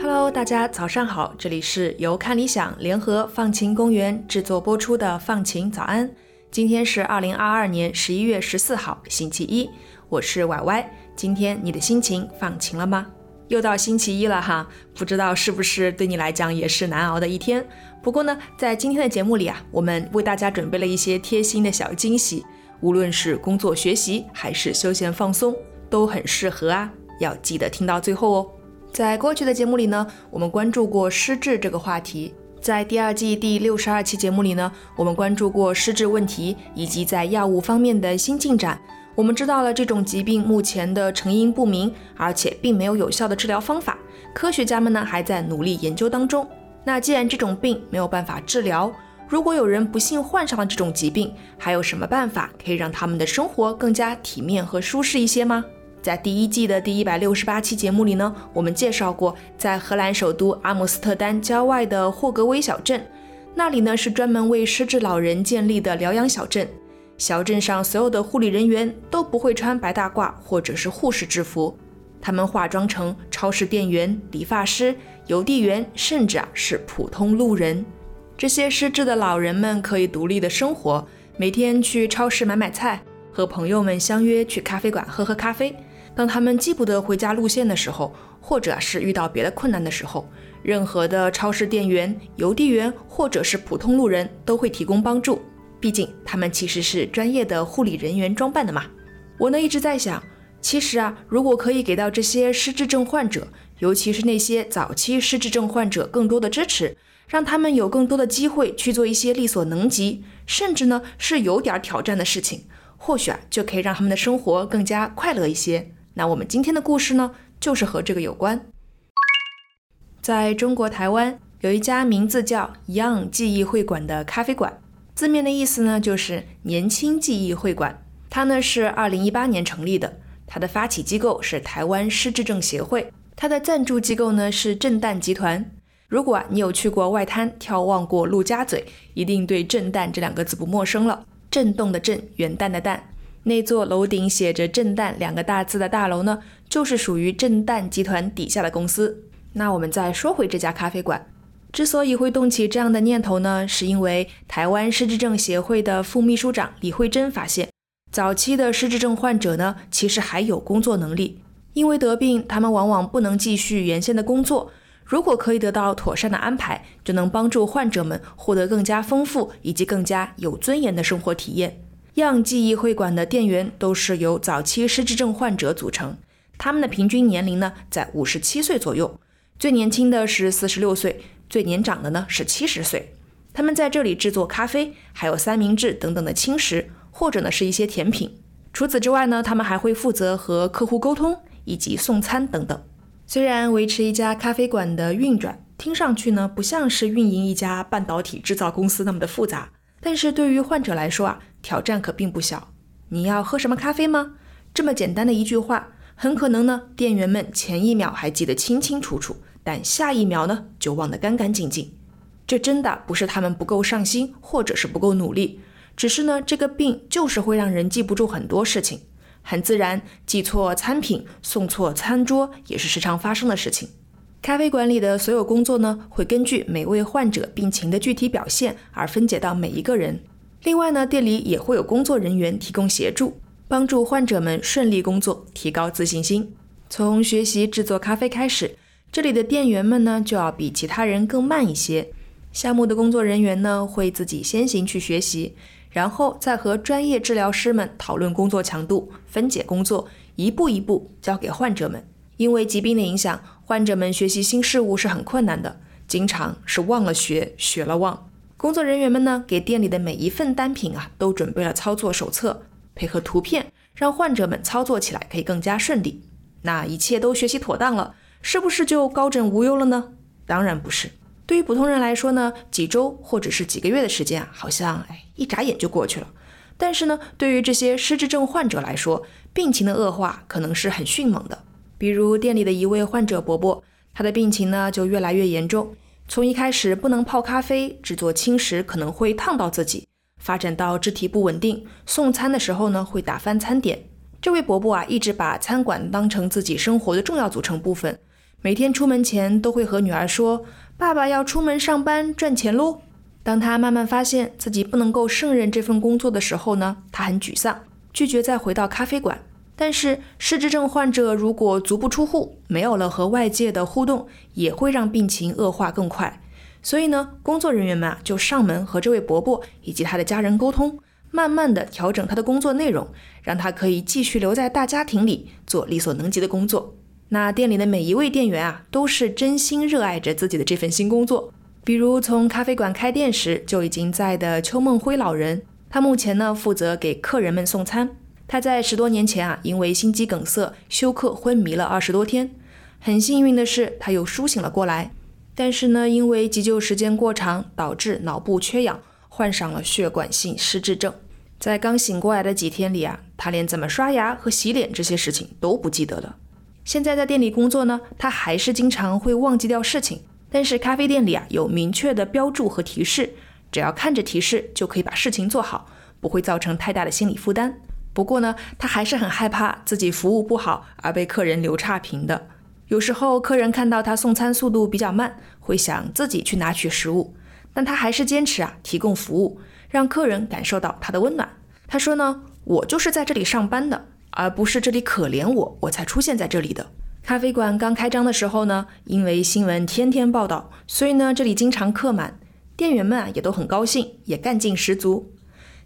Hello，大家早上好，这里是由看理想联合放晴公园制作播出的放晴早安。今天是二零二二年十一月十四号，星期一，我是歪歪。今天你的心情放晴了吗？又到星期一了哈，不知道是不是对你来讲也是难熬的一天。不过呢，在今天的节目里啊，我们为大家准备了一些贴心的小惊喜，无论是工作学习还是休闲放松，都很适合啊，要记得听到最后哦。在过去的节目里呢，我们关注过失智这个话题。在第二季第六十二期节目里呢，我们关注过失智问题以及在药物方面的新进展。我们知道了这种疾病目前的成因不明，而且并没有有效的治疗方法。科学家们呢还在努力研究当中。那既然这种病没有办法治疗，如果有人不幸患上了这种疾病，还有什么办法可以让他们的生活更加体面和舒适一些吗？在第一季的第一百六十八期节目里呢，我们介绍过，在荷兰首都阿姆斯特丹郊外的霍格威小镇，那里呢是专门为失智老人建立的疗养小镇。小镇上所有的护理人员都不会穿白大褂或者是护士制服，他们化妆成超市店员、理发师、邮递员，甚至啊是普通路人。这些失智的老人们可以独立的生活，每天去超市买买菜，和朋友们相约去咖啡馆喝喝咖啡。当他们记不得回家路线的时候，或者是遇到别的困难的时候，任何的超市店员、邮递员或者是普通路人都会提供帮助。毕竟他们其实是专业的护理人员装扮的嘛。我呢一直在想，其实啊，如果可以给到这些失智症患者，尤其是那些早期失智症患者更多的支持，让他们有更多的机会去做一些力所能及，甚至呢是有点挑战的事情，或许啊就可以让他们的生活更加快乐一些。那我们今天的故事呢，就是和这个有关。在中国台湾有一家名字叫 Young 记忆会馆的咖啡馆，字面的意思呢就是年轻记忆会馆。它呢是二零一八年成立的，它的发起机构是台湾失智症协会，它的赞助机构呢是震旦集团。如果你有去过外滩眺望过陆家嘴，一定对震旦这两个字不陌生了。震动的震，元旦的旦。那座楼顶写着“震旦”两个大字的大楼呢，就是属于震旦集团底下的公司。那我们再说回这家咖啡馆，之所以会动起这样的念头呢，是因为台湾失智症协会的副秘书长李慧珍发现，早期的失智症患者呢，其实还有工作能力，因为得病，他们往往不能继续原先的工作。如果可以得到妥善的安排，就能帮助患者们获得更加丰富以及更加有尊严的生活体验。样记忆会馆的店员都是由早期失智症患者组成，他们的平均年龄呢在五十七岁左右，最年轻的是四十六岁，最年长的呢是七十岁。他们在这里制作咖啡，还有三明治等等的轻食，或者呢是一些甜品。除此之外呢，他们还会负责和客户沟通以及送餐等等。虽然维持一家咖啡馆的运转听上去呢不像是运营一家半导体制造公司那么的复杂，但是对于患者来说啊。挑战可并不小。你要喝什么咖啡吗？这么简单的一句话，很可能呢，店员们前一秒还记得清清楚楚，但下一秒呢，就忘得干干净净。这真的不是他们不够上心，或者是不够努力，只是呢，这个病就是会让人记不住很多事情。很自然，记错餐品、送错餐桌也是时常发生的事情。咖啡馆里的所有工作呢，会根据每位患者病情的具体表现而分解到每一个人。另外呢，店里也会有工作人员提供协助，帮助患者们顺利工作，提高自信心。从学习制作咖啡开始，这里的店员们呢就要比其他人更慢一些。项目的工作人员呢会自己先行去学习，然后再和专业治疗师们讨论工作强度，分解工作，一步一步交给患者们。因为疾病的影响，患者们学习新事物是很困难的，经常是忘了学，学了忘。工作人员们呢，给店里的每一份单品啊，都准备了操作手册，配合图片，让患者们操作起来可以更加顺利。那一切都学习妥当了，是不是就高枕无忧了呢？当然不是。对于普通人来说呢，几周或者是几个月的时间啊，好像哎一眨眼就过去了。但是呢，对于这些失智症患者来说，病情的恶化可能是很迅猛的。比如店里的一位患者伯伯，他的病情呢就越来越严重，从一开始不能泡咖啡，制作轻食可能会烫到自己，发展到肢体不稳定，送餐的时候呢会打翻餐点。这位伯伯啊，一直把餐馆当成自己生活的重要组成部分，每天出门前都会和女儿说：“爸爸要出门上班赚钱喽。”当他慢慢发现自己不能够胜任这份工作的时候呢，他很沮丧，拒绝再回到咖啡馆。但是失智症患者如果足不出户，没有了和外界的互动，也会让病情恶化更快。所以呢，工作人员们啊就上门和这位伯伯以及他的家人沟通，慢慢的调整他的工作内容，让他可以继续留在大家庭里做力所能及的工作。那店里的每一位店员啊，都是真心热爱着自己的这份新工作。比如从咖啡馆开店时就已经在的邱梦辉老人，他目前呢负责给客人们送餐。他在十多年前啊，因为心肌梗塞休克昏迷了二十多天。很幸运的是，他又苏醒了过来。但是呢，因为急救时间过长，导致脑部缺氧，患上了血管性失智症。在刚醒过来的几天里啊，他连怎么刷牙和洗脸这些事情都不记得了。现在在店里工作呢，他还是经常会忘记掉事情。但是咖啡店里啊，有明确的标注和提示，只要看着提示就可以把事情做好，不会造成太大的心理负担。不过呢，他还是很害怕自己服务不好而被客人留差评的。有时候客人看到他送餐速度比较慢，会想自己去拿取食物，但他还是坚持啊提供服务，让客人感受到他的温暖。他说呢，我就是在这里上班的，而不是这里可怜我，我才出现在这里的。咖啡馆刚开张的时候呢，因为新闻天天报道，所以呢这里经常客满，店员们啊也都很高兴，也干劲十足。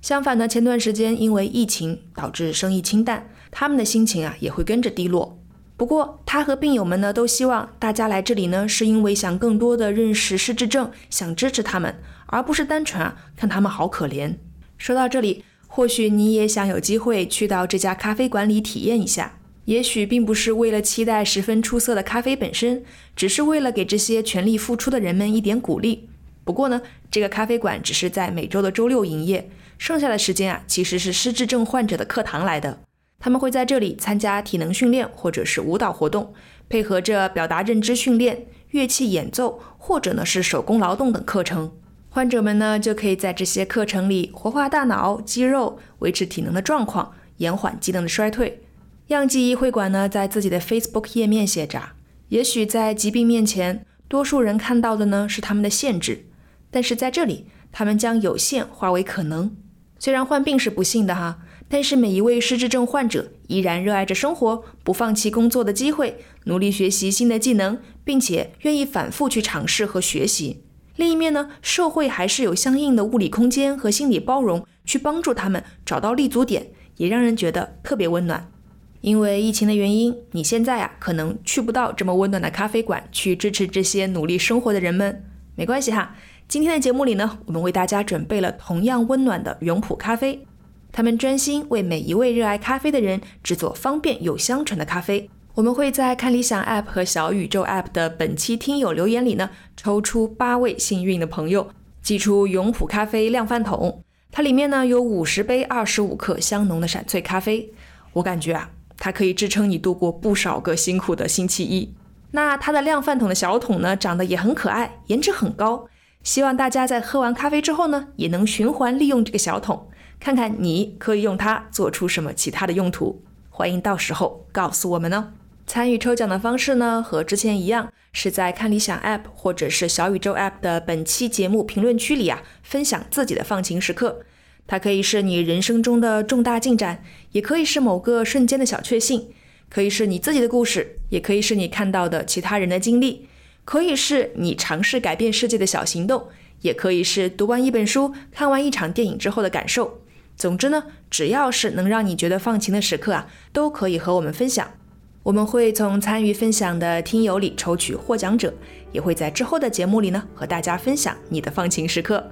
相反呢，前段时间因为疫情导致生意清淡，他们的心情啊也会跟着低落。不过他和病友们呢都希望大家来这里呢，是因为想更多的认识失智症，想支持他们，而不是单纯啊看他们好可怜。说到这里，或许你也想有机会去到这家咖啡馆里体验一下，也许并不是为了期待十分出色的咖啡本身，只是为了给这些全力付出的人们一点鼓励。不过呢，这个咖啡馆只是在每周的周六营业。剩下的时间啊，其实是失智症患者的课堂来的。他们会在这里参加体能训练或者是舞蹈活动，配合着表达认知训练、乐器演奏或者呢是手工劳动等课程。患者们呢就可以在这些课程里活化大脑、肌肉，维持体能的状况，延缓机能的衰退。样记忆会馆呢在自己的 Facebook 页面写着：也许在疾病面前，多数人看到的呢是他们的限制，但是在这里，他们将有限化为可能。虽然患病是不幸的哈，但是每一位失智症患者依然热爱着生活，不放弃工作的机会，努力学习新的技能，并且愿意反复去尝试和学习。另一面呢，社会还是有相应的物理空间和心理包容，去帮助他们找到立足点，也让人觉得特别温暖。因为疫情的原因，你现在啊可能去不到这么温暖的咖啡馆去支持这些努力生活的人们，没关系哈。今天的节目里呢，我们为大家准备了同样温暖的永璞咖啡，他们专心为每一位热爱咖啡的人制作方便又香醇的咖啡。我们会在看理想 App 和小宇宙 App 的本期听友留言里呢，抽出八位幸运的朋友，寄出永璞咖啡量饭桶。它里面呢有五十杯二十五克香浓的闪萃咖啡，我感觉啊，它可以支撑你度过不少个辛苦的星期一。那它的量饭桶的小桶呢，长得也很可爱，颜值很高。希望大家在喝完咖啡之后呢，也能循环利用这个小桶，看看你可以用它做出什么其他的用途。欢迎到时候告诉我们呢。参与抽奖的方式呢，和之前一样，是在看理想 App 或者是小宇宙 App 的本期节目评论区里啊，分享自己的放晴时刻。它可以是你人生中的重大进展，也可以是某个瞬间的小确幸，可以是你自己的故事，也可以是你看到的其他人的经历。可以是你尝试改变世界的小行动，也可以是读完一本书、看完一场电影之后的感受。总之呢，只要是能让你觉得放晴的时刻啊，都可以和我们分享。我们会从参与分享的听友里抽取获奖者，也会在之后的节目里呢和大家分享你的放晴时刻。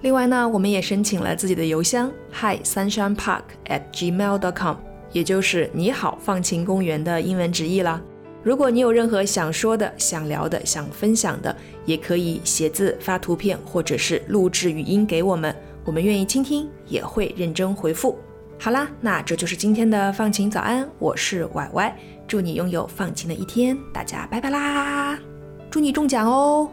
另外呢，我们也申请了自己的邮箱，hi sunshine park at gmail dot com，也就是你好放晴公园的英文直译啦。如果你有任何想说的、想聊的、想分享的，也可以写字、发图片或者是录制语音给我们，我们愿意倾听，也会认真回复。好啦，那这就是今天的放晴早安，我是歪歪，祝你拥有放晴的一天，大家拜拜啦。祝你中奖哦！